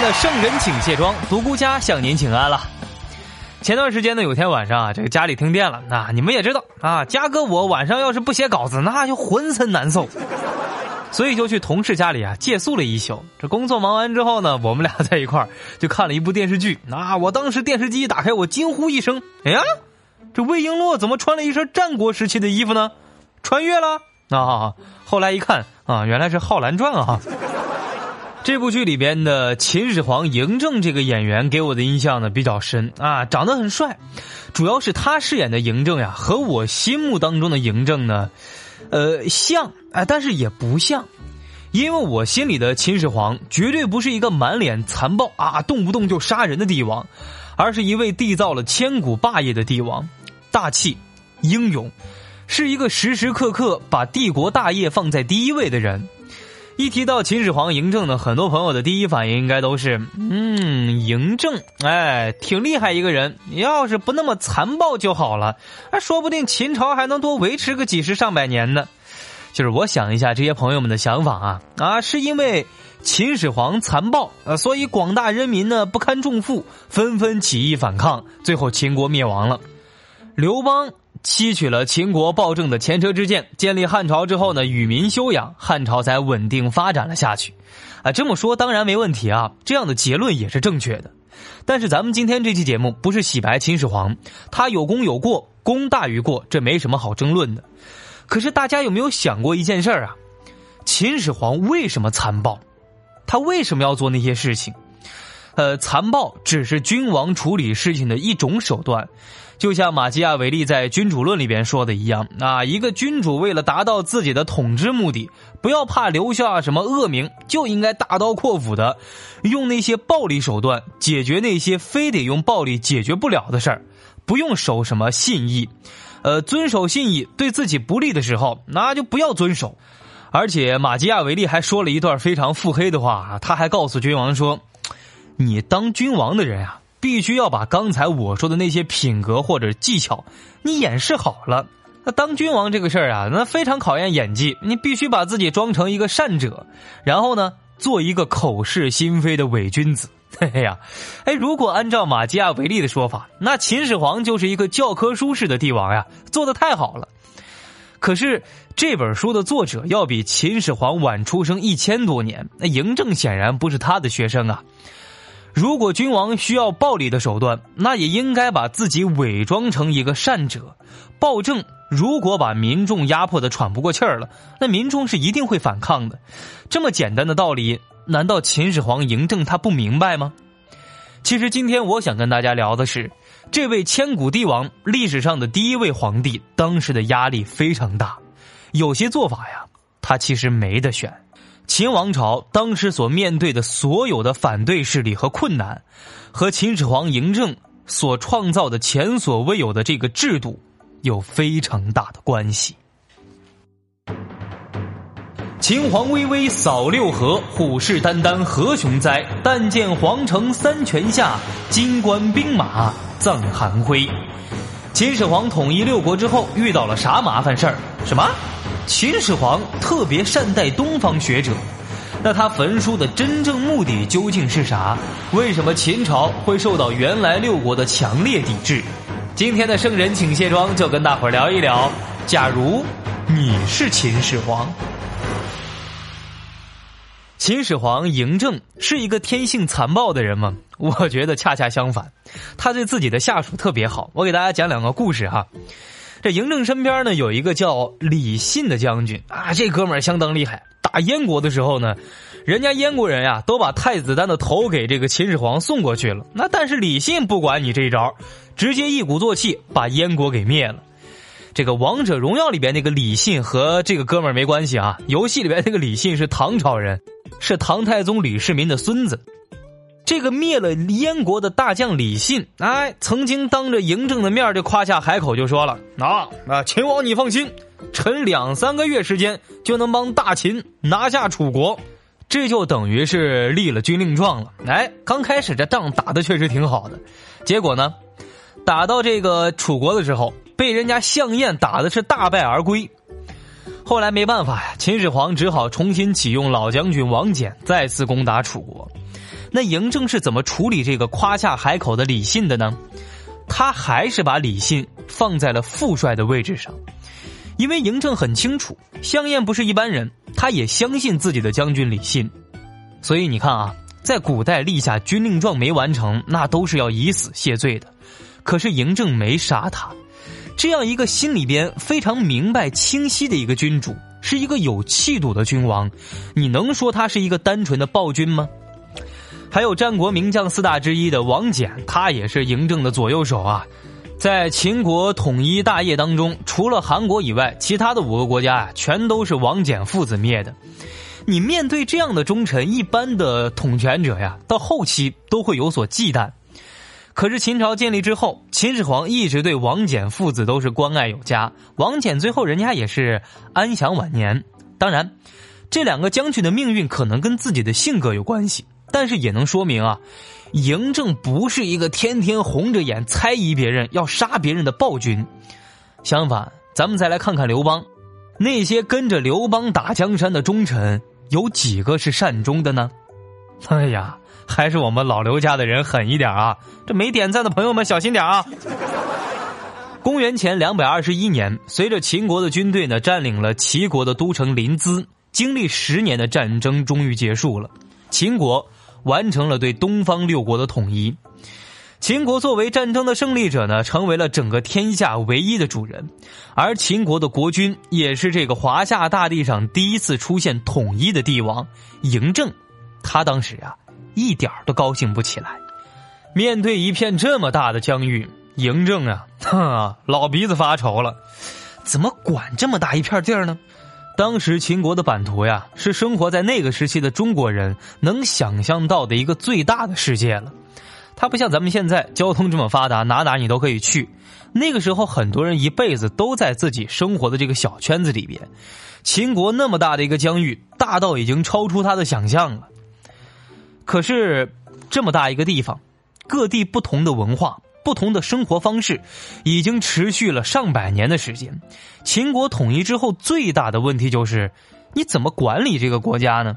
的圣人请卸妆，独孤家向您请安了。前段时间呢，有天晚上啊，这个家里停电了，那你们也知道啊，嘉哥我晚上要是不写稿子，那就浑身难受，所以就去同事家里啊借宿了一宿。这工作忙完之后呢，我们俩在一块儿就看了一部电视剧。啊，我当时电视机一打开，我惊呼一声：“哎呀，这魏璎珞怎么穿了一身战国时期的衣服呢？穿越了？”啊，后来一看啊，原来是《浩然传》啊。这部剧里边的秦始皇嬴政这个演员给我的印象呢比较深啊，长得很帅，主要是他饰演的嬴政呀，和我心目当中的嬴政呢，呃像哎，但是也不像，因为我心里的秦始皇绝对不是一个满脸残暴啊，动不动就杀人的帝王，而是一位缔造了千古霸业的帝王，大气、英勇，是一个时时刻刻把帝国大业放在第一位的人。一提到秦始皇嬴政呢，很多朋友的第一反应应该都是，嗯，嬴政，哎，挺厉害一个人。要是不那么残暴就好了，哎，说不定秦朝还能多维持个几十上百年呢。就是我想一下这些朋友们的想法啊，啊，是因为秦始皇残暴，呃，所以广大人民呢不堪重负，纷纷起义反抗，最后秦国灭亡了。刘邦。吸取了秦国暴政的前车之鉴，建立汉朝之后呢，与民休养，汉朝才稳定发展了下去。啊，这么说当然没问题啊，这样的结论也是正确的。但是咱们今天这期节目不是洗白秦始皇，他有功有过，功大于过，这没什么好争论的。可是大家有没有想过一件事儿啊？秦始皇为什么残暴？他为什么要做那些事情？呃，残暴只是君王处理事情的一种手段。就像马基亚维利在《君主论》里边说的一样，啊，一个君主为了达到自己的统治目的，不要怕留下什么恶名，就应该大刀阔斧的用那些暴力手段解决那些非得用暴力解决不了的事儿，不用守什么信义，呃，遵守信义对自己不利的时候，那就不要遵守。而且马基亚维利还说了一段非常腹黑的话，他还告诉君王说：“你当君王的人啊。”必须要把刚才我说的那些品格或者技巧，你演示好了。那当君王这个事儿啊，那非常考验演技。你必须把自己装成一个善者，然后呢，做一个口是心非的伪君子。嘿嘿呀，哎，如果按照马基亚维利的说法，那秦始皇就是一个教科书式的帝王呀，做的太好了。可是这本书的作者要比秦始皇晚出生一千多年，那嬴政显然不是他的学生啊。如果君王需要暴力的手段，那也应该把自己伪装成一个善者。暴政如果把民众压迫的喘不过气儿了，那民众是一定会反抗的。这么简单的道理，难道秦始皇嬴政他不明白吗？其实今天我想跟大家聊的是，这位千古帝王历史上的第一位皇帝，当时的压力非常大，有些做法呀，他其实没得选。秦王朝当时所面对的所有的反对势力和困难，和秦始皇嬴政所创造的前所未有的这个制度有非常大的关系。秦皇巍巍扫六合，虎视眈眈何雄哉？但见皇城三泉下，金冠兵马葬寒灰。秦始皇统一六国之后，遇到了啥麻烦事儿？什么？秦始皇特别善待东方学者，那他焚书的真正目的究竟是啥？为什么秦朝会受到原来六国的强烈抵制？今天的圣人请卸妆，就跟大伙儿聊一聊。假如你是秦始皇，秦始皇嬴政是一个天性残暴的人吗？我觉得恰恰相反，他对自己的下属特别好。我给大家讲两个故事哈。这嬴政身边呢有一个叫李信的将军啊，这哥们儿相当厉害。打燕国的时候呢，人家燕国人呀都把太子丹的头给这个秦始皇送过去了。那但是李信不管你这一招，直接一鼓作气把燕国给灭了。这个《王者荣耀》里边那个李信和这个哥们儿没关系啊，游戏里边那个李信是唐朝人，是唐太宗李世民的孙子。这个灭了燕国的大将李信，哎，曾经当着嬴政的面就夸下海口，就说了：“啊啊，秦王你放心，臣两三个月时间就能帮大秦拿下楚国。”这就等于是立了军令状了。哎，刚开始这仗打的确实挺好的，结果呢，打到这个楚国的时候，被人家项燕打的是大败而归。后来没办法呀，秦始皇只好重新启用老将军王翦，再次攻打楚国。那嬴政是怎么处理这个夸下海口的李信的呢？他还是把李信放在了副帅的位置上，因为嬴政很清楚，项燕不是一般人，他也相信自己的将军李信，所以你看啊，在古代立下军令状没完成，那都是要以死谢罪的。可是嬴政没杀他，这样一个心里边非常明白清晰的一个君主，是一个有气度的君王，你能说他是一个单纯的暴君吗？还有战国名将四大之一的王翦，他也是嬴政的左右手啊。在秦国统一大业当中，除了韩国以外，其他的五个国家啊，全都是王翦父子灭的。你面对这样的忠臣，一般的统权者呀，到后期都会有所忌惮。可是秦朝建立之后，秦始皇一直对王翦父子都是关爱有加。王翦最后人家也是安享晚年。当然，这两个将军的命运可能跟自己的性格有关系。但是也能说明啊，嬴政不是一个天天红着眼猜疑别人、要杀别人的暴君。相反，咱们再来看看刘邦，那些跟着刘邦打江山的忠臣，有几个是善终的呢？哎呀，还是我们老刘家的人狠一点啊！这没点赞的朋友们小心点啊！公元前两百二十一年，随着秦国的军队呢占领了齐国的都城临淄，经历十年的战争终于结束了，秦国。完成了对东方六国的统一，秦国作为战争的胜利者呢，成为了整个天下唯一的主人，而秦国的国君也是这个华夏大地上第一次出现统一的帝王嬴政。他当时啊，一点都高兴不起来。面对一片这么大的疆域，嬴政啊，哈，老鼻子发愁了，怎么管这么大一片地儿呢？当时秦国的版图呀，是生活在那个时期的中国人能想象到的一个最大的世界了。它不像咱们现在交通这么发达，哪哪你都可以去。那个时候，很多人一辈子都在自己生活的这个小圈子里边。秦国那么大的一个疆域，大到已经超出他的想象了。可是，这么大一个地方，各地不同的文化。不同的生活方式已经持续了上百年的时间。秦国统一之后，最大的问题就是你怎么管理这个国家呢？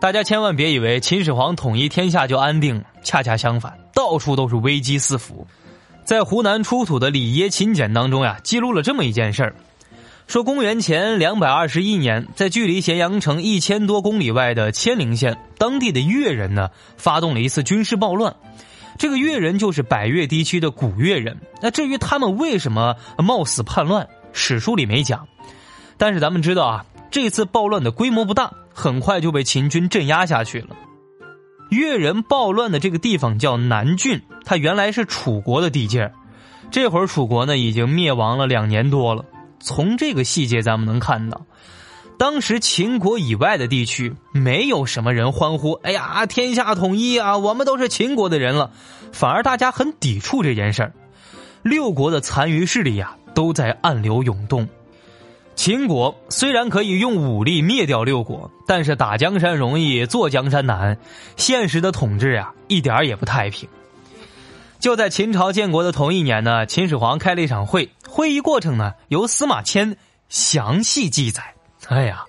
大家千万别以为秦始皇统一天下就安定，恰恰相反，到处都是危机四伏。在湖南出土的里耶秦简当中呀，记录了这么一件事儿：说公元前两百二十一年，在距离咸阳城一千多公里外的千陵县，当地的越人呢，发动了一次军事暴乱。这个越人就是百越地区的古越人。那至于他们为什么冒死叛乱，史书里没讲。但是咱们知道啊，这次暴乱的规模不大，很快就被秦军镇压下去了。越人暴乱的这个地方叫南郡，它原来是楚国的地界这会儿楚国呢已经灭亡了两年多了。从这个细节咱们能看到。当时秦国以外的地区，没有什么人欢呼：“哎呀，天下统一啊，我们都是秦国的人了。”反而大家很抵触这件事儿。六国的残余势力呀，都在暗流涌动。秦国虽然可以用武力灭掉六国，但是打江山容易坐江山难，现实的统治呀，一点也不太平。就在秦朝建国的同一年呢，秦始皇开了一场会，会议过程呢，由司马迁详细记载。哎呀，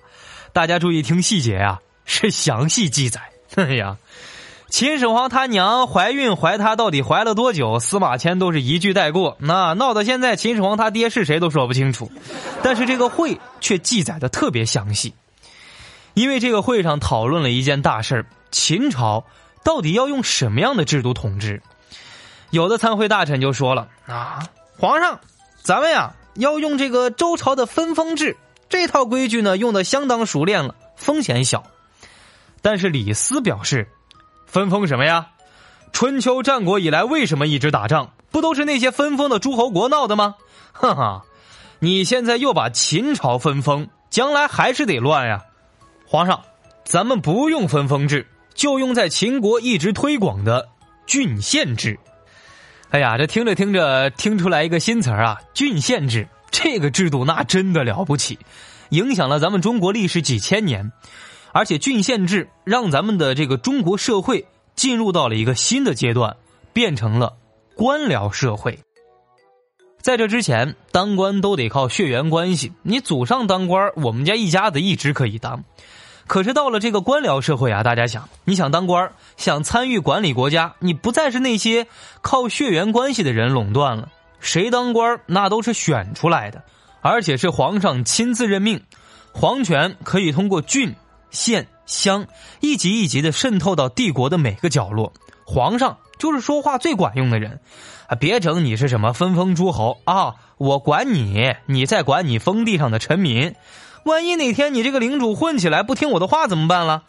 大家注意听细节呀，是详细记载。哎呀，秦始皇他娘怀孕怀他到底怀了多久？司马迁都是一句带过。那闹到现在，秦始皇他爹是谁都说不清楚。但是这个会却记载的特别详细，因为这个会上讨论了一件大事秦朝到底要用什么样的制度统治？有的参会大臣就说了：“啊，皇上，咱们呀要用这个周朝的分封制。”这套规矩呢，用的相当熟练了，风险小。但是李斯表示，分封什么呀？春秋战国以来，为什么一直打仗？不都是那些分封的诸侯国闹的吗？哈哈，你现在又把秦朝分封，将来还是得乱呀。皇上，咱们不用分封制，就用在秦国一直推广的郡县制。哎呀，这听着听着，听出来一个新词儿啊，郡县制这个制度那真的了不起，影响了咱们中国历史几千年。而且郡县制让咱们的这个中国社会进入到了一个新的阶段，变成了官僚社会。在这之前，当官都得靠血缘关系，你祖上当官，我们家一家子一直可以当。可是到了这个官僚社会啊，大家想，你想当官，想参与管理国家，你不再是那些靠血缘关系的人垄断了，谁当官那都是选出来的，而且是皇上亲自任命，皇权可以通过郡。县乡一级一级的渗透到帝国的每个角落，皇上就是说话最管用的人，啊，别整你是什么分封诸侯啊，我管你，你再管你封地上的臣民，万一哪天你这个领主混起来不听我的话怎么办了？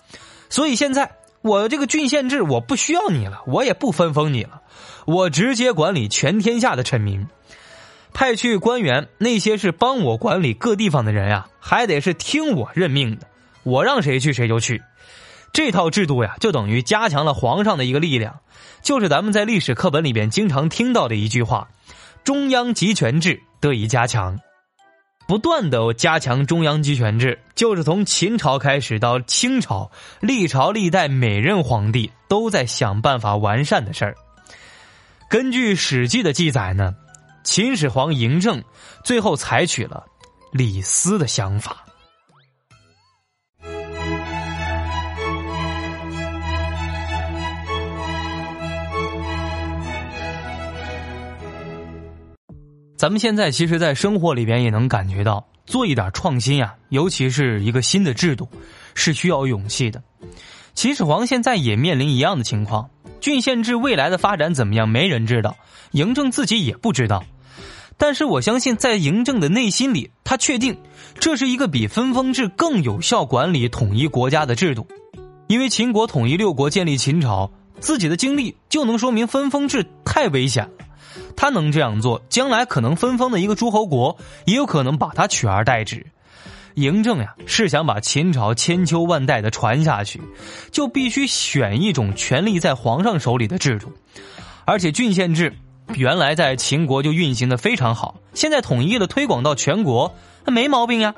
所以现在我这个郡县制我不需要你了，我也不分封你了，我直接管理全天下的臣民，派去官员那些是帮我管理各地方的人呀，还得是听我任命的。我让谁去谁就去，这套制度呀，就等于加强了皇上的一个力量，就是咱们在历史课本里边经常听到的一句话：“中央集权制得以加强。”不断的加强中央集权制，就是从秦朝开始到清朝，历朝历代每任皇帝都在想办法完善的事儿。根据《史记》的记载呢，秦始皇嬴政最后采取了李斯的想法。咱们现在其实，在生活里边也能感觉到，做一点创新呀，尤其是一个新的制度，是需要勇气的。秦始皇现在也面临一样的情况，郡县制未来的发展怎么样，没人知道，嬴政自己也不知道。但是我相信，在嬴政的内心里，他确定这是一个比分封制更有效管理统一国家的制度，因为秦国统一六国、建立秦朝，自己的经历就能说明分封制太危险了。他能这样做，将来可能分封的一个诸侯国，也有可能把他取而代之。嬴政呀，是想把秦朝千秋万代的传下去，就必须选一种权力在皇上手里的制度。而且郡县制原来在秦国就运行的非常好，现在统一了，推广到全国，那没毛病呀。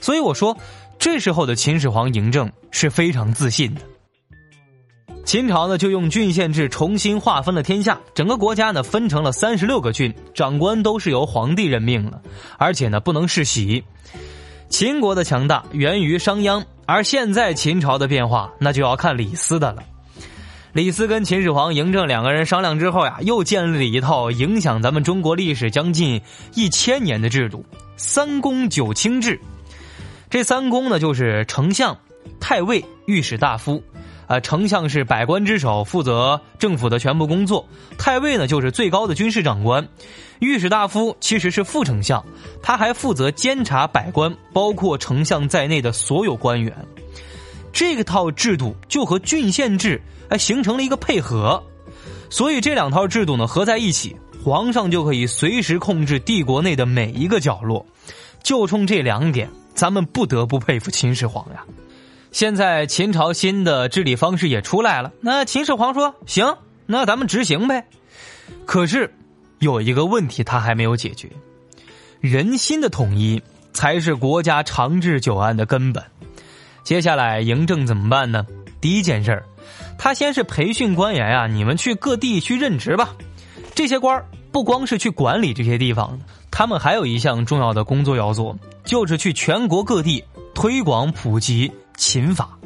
所以我说，这时候的秦始皇嬴政是非常自信的。秦朝呢，就用郡县制重新划分了天下，整个国家呢分成了三十六个郡，长官都是由皇帝任命了，而且呢不能世袭。秦国的强大源于商鞅，而现在秦朝的变化，那就要看李斯的了。李斯跟秦始皇嬴政两个人商量之后呀，又建立了一套影响咱们中国历史将近一千年的制度——三公九卿制。这三公呢，就是丞相、太尉、御史大夫。啊，丞相是百官之首，负责政府的全部工作；太尉呢，就是最高的军事长官；御史大夫其实是副丞相，他还负责监察百官，包括丞相在内的所有官员。这个套制度就和郡县制哎形成了一个配合，所以这两套制度呢合在一起，皇上就可以随时控制帝国内的每一个角落。就冲这两点，咱们不得不佩服秦始皇呀。现在秦朝新的治理方式也出来了，那秦始皇说：“行，那咱们执行呗。”可是有一个问题他还没有解决，人心的统一才是国家长治久安的根本。接下来嬴政怎么办呢？第一件事儿，他先是培训官员啊，你们去各地去任职吧。这些官儿不光是去管理这些地方，他们还有一项重要的工作要做，就是去全国各地推广普及。秦法，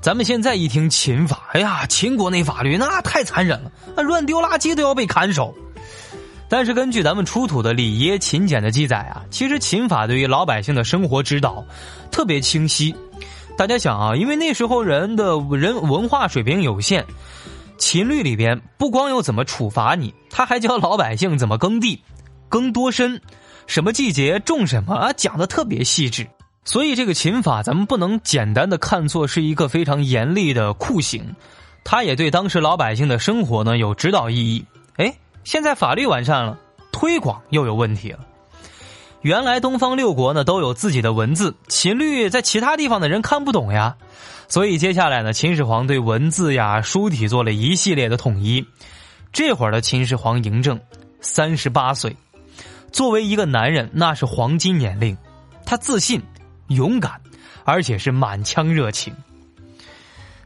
咱们现在一听秦法，哎呀，秦国那法律那太残忍了，乱丢垃圾都要被砍手。但是根据咱们出土的礼耶秦简的记载啊，其实秦法对于老百姓的生活指导特别清晰。大家想啊，因为那时候人的人文化水平有限，秦律里边不光有怎么处罚你，他还教老百姓怎么耕地，耕多深，什么季节种什么啊，讲的特别细致。所以，这个秦法咱们不能简单的看作是一个非常严厉的酷刑，它也对当时老百姓的生活呢有指导意义。哎，现在法律完善了，推广又有问题了。原来东方六国呢都有自己的文字，秦律在其他地方的人看不懂呀，所以接下来呢，秦始皇对文字呀、书体做了一系列的统一。这会儿的秦始皇嬴政三十八岁，作为一个男人，那是黄金年龄。他自信、勇敢，而且是满腔热情。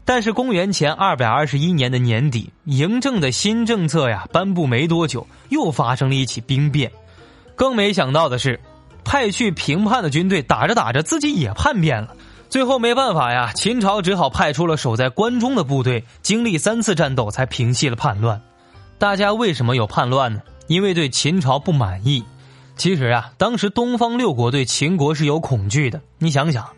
但是公元前二百二十一年的年底，嬴政的新政策呀颁布没多久，又发生了一起兵变。更没想到的是，派去平叛的军队打着打着自己也叛变了。最后没办法呀，秦朝只好派出了守在关中的部队，经历三次战斗才平息了叛乱。大家为什么有叛乱呢？因为对秦朝不满意。其实啊，当时东方六国对秦国是有恐惧的。你想想，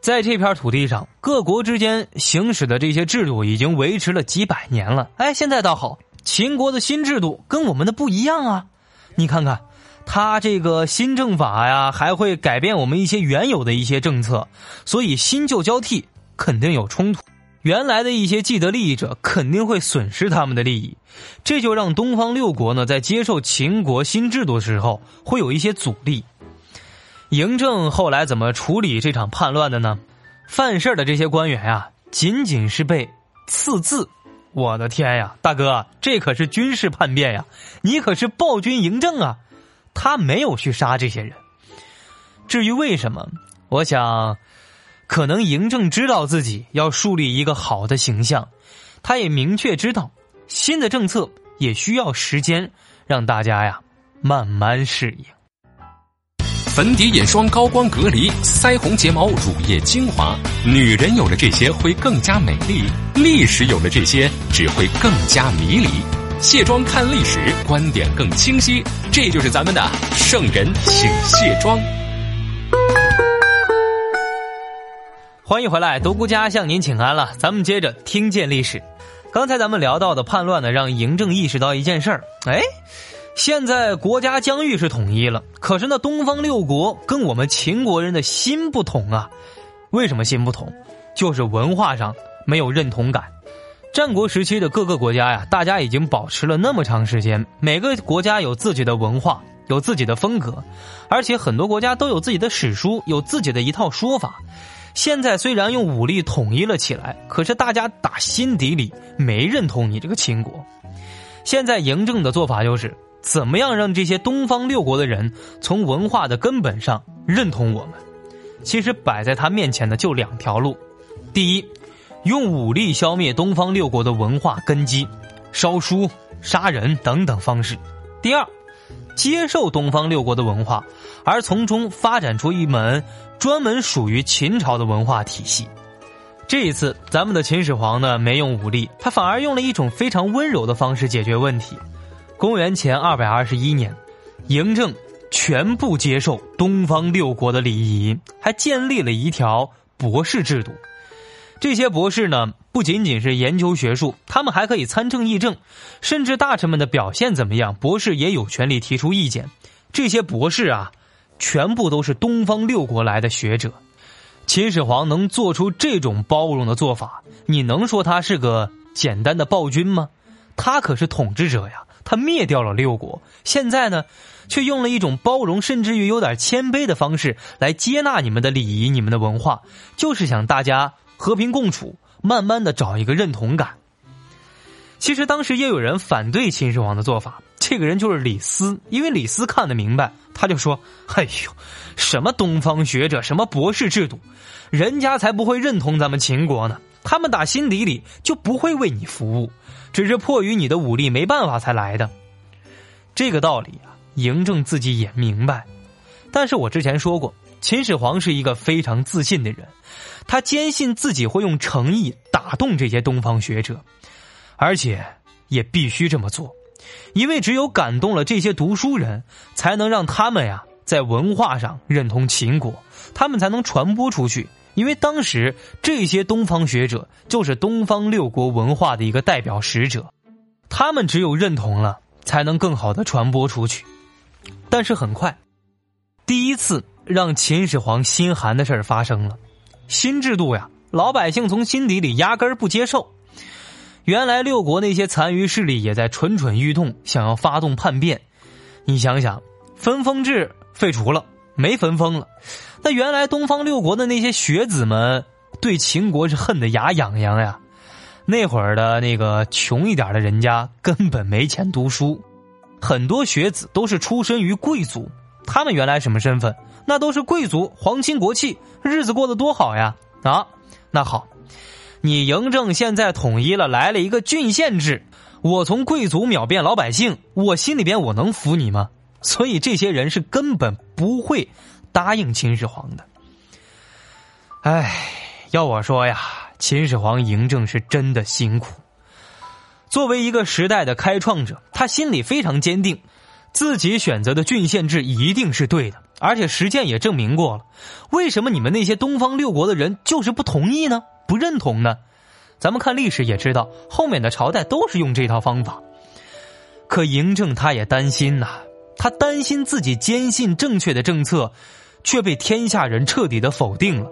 在这片土地上，各国之间行使的这些制度已经维持了几百年了。哎，现在倒好，秦国的新制度跟我们的不一样啊！你看看。他这个新政法呀，还会改变我们一些原有的一些政策，所以新旧交替肯定有冲突。原来的一些既得利益者肯定会损失他们的利益，这就让东方六国呢在接受秦国新制度的时候会有一些阻力。嬴政后来怎么处理这场叛乱的呢？犯事的这些官员呀，仅仅是被赐字。我的天呀，大哥，这可是军事叛变呀！你可是暴君嬴政啊！他没有去杀这些人。至于为什么，我想，可能嬴政知道自己要树立一个好的形象，他也明确知道新的政策也需要时间让大家呀慢慢适应。粉底、眼霜、高光、隔离、腮红、睫毛、乳液、精华，女人有了这些会更加美丽，历史有了这些只会更加迷离。卸妆看历史，观点更清晰。这就是咱们的圣人请卸妆。欢迎回来，独孤家向您请安了。咱们接着听见历史。刚才咱们聊到的叛乱呢，让嬴政意识到一件事儿：哎，现在国家疆域是统一了，可是那东方六国跟我们秦国人的心不同啊。为什么心不同？就是文化上没有认同感。战国时期的各个国家呀，大家已经保持了那么长时间，每个国家有自己的文化，有自己的风格，而且很多国家都有自己的史书，有自己的一套说法。现在虽然用武力统一了起来，可是大家打心底里没认同你这个秦国。现在嬴政的做法就是，怎么样让这些东方六国的人从文化的根本上认同我们？其实摆在他面前的就两条路，第一。用武力消灭东方六国的文化根基，烧书、杀人等等方式。第二，接受东方六国的文化，而从中发展出一门专门属于秦朝的文化体系。这一次，咱们的秦始皇呢，没用武力，他反而用了一种非常温柔的方式解决问题。公元前二百二十一年，嬴政全部接受东方六国的礼仪，还建立了一条博士制度。这些博士呢，不仅仅是研究学术，他们还可以参政议政，甚至大臣们的表现怎么样，博士也有权利提出意见。这些博士啊，全部都是东方六国来的学者。秦始皇能做出这种包容的做法，你能说他是个简单的暴君吗？他可是统治者呀，他灭掉了六国，现在呢，却用了一种包容，甚至于有点谦卑的方式来接纳你们的礼仪、你们的文化，就是想大家。和平共处，慢慢的找一个认同感。其实当时也有人反对秦始皇的做法，这个人就是李斯，因为李斯看得明白，他就说：“哎呦，什么东方学者，什么博士制度，人家才不会认同咱们秦国呢。他们打心底里就不会为你服务，只是迫于你的武力没办法才来的。这个道理啊，嬴政自己也明白。但是我之前说过，秦始皇是一个非常自信的人。”他坚信自己会用诚意打动这些东方学者，而且也必须这么做，因为只有感动了这些读书人，才能让他们呀在文化上认同秦国，他们才能传播出去。因为当时这些东方学者就是东方六国文化的一个代表使者，他们只有认同了，才能更好的传播出去。但是很快，第一次让秦始皇心寒的事儿发生了。新制度呀，老百姓从心底里压根儿不接受。原来六国那些残余势力也在蠢蠢欲动，想要发动叛变。你想想，分封制废除了，没分封了。那原来东方六国的那些学子们对秦国是恨得牙痒痒呀。那会儿的那个穷一点的人家根本没钱读书，很多学子都是出身于贵族。他们原来什么身份？那都是贵族，皇亲国戚，日子过得多好呀！啊，那好，你嬴政现在统一了，来了一个郡县制，我从贵族秒变老百姓，我心里边我能服你吗？所以这些人是根本不会答应秦始皇的。哎，要我说呀，秦始皇嬴政是真的辛苦。作为一个时代的开创者，他心里非常坚定。自己选择的郡县制一定是对的，而且实践也证明过了。为什么你们那些东方六国的人就是不同意呢？不认同呢？咱们看历史也知道，后面的朝代都是用这套方法。可嬴政他也担心呐，他担心自己坚信正确的政策，却被天下人彻底的否定了。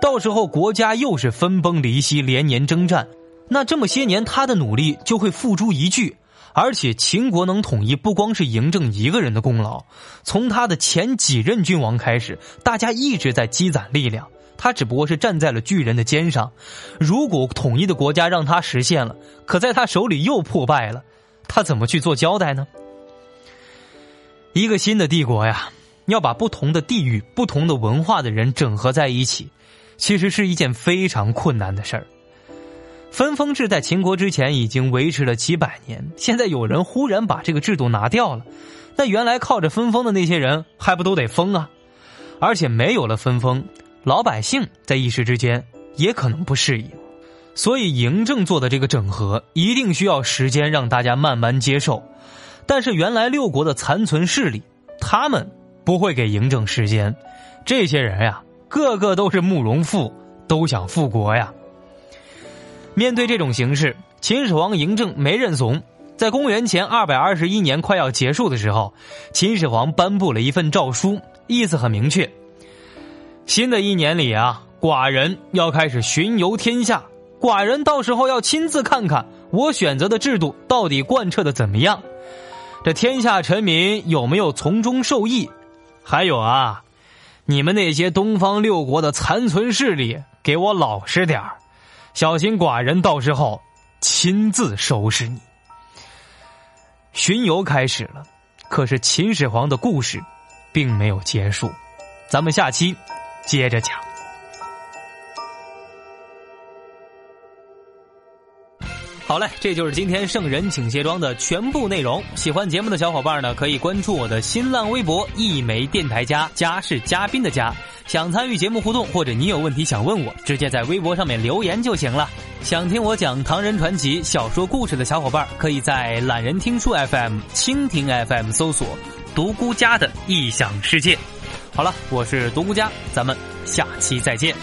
到时候国家又是分崩离析，连年征战，那这么些年他的努力就会付诸一炬。而且秦国能统一，不光是嬴政一个人的功劳，从他的前几任君王开始，大家一直在积攒力量，他只不过是站在了巨人的肩上。如果统一的国家让他实现了，可在他手里又破败了，他怎么去做交代呢？一个新的帝国呀，要把不同的地域、不同的文化的人整合在一起，其实是一件非常困难的事儿。分封制在秦国之前已经维持了几百年，现在有人忽然把这个制度拿掉了，那原来靠着分封的那些人还不都得封啊？而且没有了分封，老百姓在一时之间也可能不适应，所以嬴政做的这个整合一定需要时间让大家慢慢接受。但是原来六国的残存势力，他们不会给嬴政时间，这些人呀，个个都是慕容复，都想复国呀。面对这种形势，秦始皇嬴政没认怂。在公元前二百二十一年快要结束的时候，秦始皇颁布了一份诏书，意思很明确：新的一年里啊，寡人要开始巡游天下，寡人到时候要亲自看看我选择的制度到底贯彻的怎么样，这天下臣民有没有从中受益？还有啊，你们那些东方六国的残存势力，给我老实点儿。小心寡人到时候亲自收拾你。巡游开始了，可是秦始皇的故事并没有结束，咱们下期接着讲。好嘞，这就是今天圣人请卸妆的全部内容。喜欢节目的小伙伴呢，可以关注我的新浪微博“一枚电台家”，家是嘉宾的家。想参与节目互动，或者你有问题想问我，直接在微博上面留言就行了。想听我讲唐人传奇小说故事的小伙伴，可以在懒人听书 FM、蜻蜓 FM 搜索“独孤家的异想世界”。好了，我是独孤家，咱们下期再见。